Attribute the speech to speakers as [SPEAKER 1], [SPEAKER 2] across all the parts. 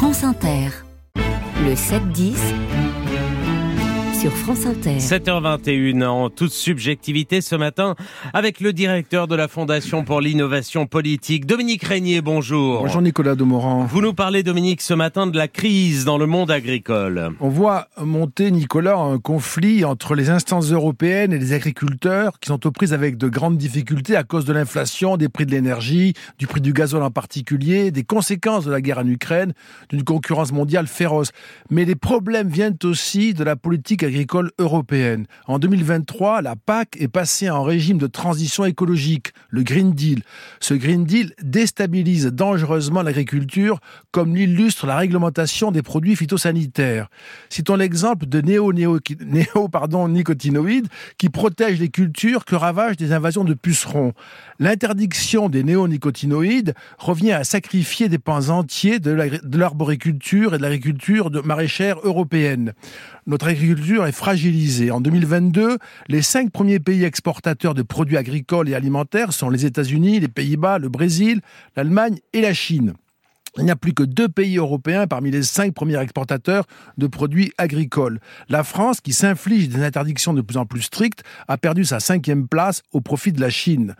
[SPEAKER 1] France Inter. Le 7-10 sur France Inter.
[SPEAKER 2] 7h21 en toute subjectivité ce matin avec le directeur de la Fondation pour l'innovation politique, Dominique Régnier, bonjour.
[SPEAKER 3] Bonjour Nicolas Demorand.
[SPEAKER 2] Vous nous parlez, Dominique, ce matin de la crise dans le monde agricole.
[SPEAKER 3] On voit monter, Nicolas, un conflit entre les instances européennes et les agriculteurs qui sont aux prises avec de grandes difficultés à cause de l'inflation, des prix de l'énergie, du prix du gazole en particulier, des conséquences de la guerre en Ukraine, d'une concurrence mondiale féroce. Mais les problèmes viennent aussi de la politique agricole européenne. En 2023, la PAC est passée en régime de transition écologique, le Green Deal. Ce Green Deal déstabilise dangereusement l'agriculture, comme l'illustre la réglementation des produits phytosanitaires. Citons l'exemple de néo-nicotinoïdes qui protègent les cultures que ravagent des invasions de pucerons. L'interdiction des néonicotinoïdes revient à sacrifier des pans entiers de l'arboriculture et de l'agriculture maraîchère européenne. Notre agriculture est fragilisée. En 2022, les cinq premiers pays exportateurs de produits agricoles et alimentaires sont les États-Unis, les Pays-Bas, le Brésil, l'Allemagne et la Chine. Il n'y a plus que deux pays européens parmi les cinq premiers exportateurs de produits agricoles. La France, qui s'inflige des interdictions de plus en plus strictes, a perdu sa cinquième place au profit de la Chine.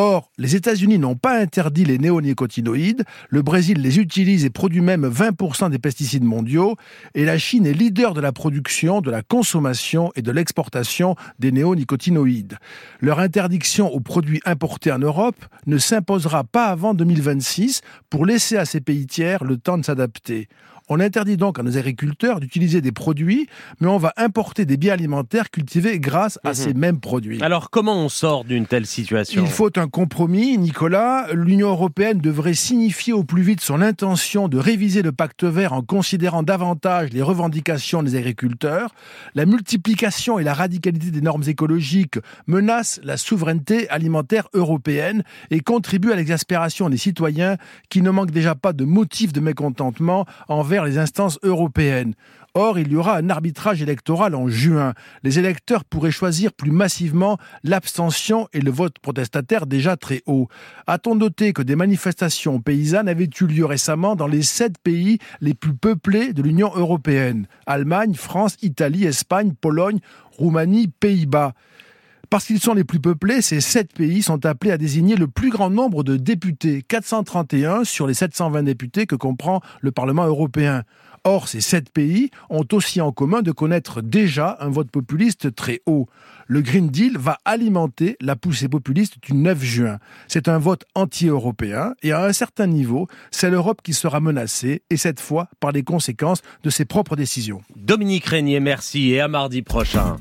[SPEAKER 3] Or, les États-Unis n'ont pas interdit les néonicotinoïdes, le Brésil les utilise et produit même 20% des pesticides mondiaux, et la Chine est leader de la production, de la consommation et de l'exportation des néonicotinoïdes. Leur interdiction aux produits importés en Europe ne s'imposera pas avant 2026 pour laisser à ces pays tiers le temps de s'adapter. On interdit donc à nos agriculteurs d'utiliser des produits, mais on va importer des biens alimentaires cultivés grâce à mhm. ces mêmes produits.
[SPEAKER 2] Alors comment on sort d'une telle situation?
[SPEAKER 3] Il faut un compromis, Nicolas. L'Union européenne devrait signifier au plus vite son intention de réviser le pacte vert en considérant davantage les revendications des agriculteurs. La multiplication et la radicalité des normes écologiques menacent la souveraineté alimentaire européenne et contribuent à l'exaspération des citoyens qui ne manquent déjà pas de motifs de mécontentement envers les instances européennes. Or, il y aura un arbitrage électoral en juin. Les électeurs pourraient choisir plus massivement l'abstention et le vote protestataire déjà très haut. A-t-on noté que des manifestations paysannes avaient eu lieu récemment dans les sept pays les plus peuplés de l'Union européenne? Allemagne, France, Italie, Espagne, Pologne, Roumanie, Pays-Bas. Parce qu'ils sont les plus peuplés, ces sept pays sont appelés à désigner le plus grand nombre de députés, 431 sur les 720 députés que comprend le Parlement européen. Or, ces sept pays ont aussi en commun de connaître déjà un vote populiste très haut. Le Green Deal va alimenter la poussée populiste du 9 juin. C'est un vote anti-européen et à un certain niveau, c'est l'Europe qui sera menacée et cette fois par les conséquences de ses propres décisions.
[SPEAKER 2] Dominique Régnier, merci et à mardi prochain.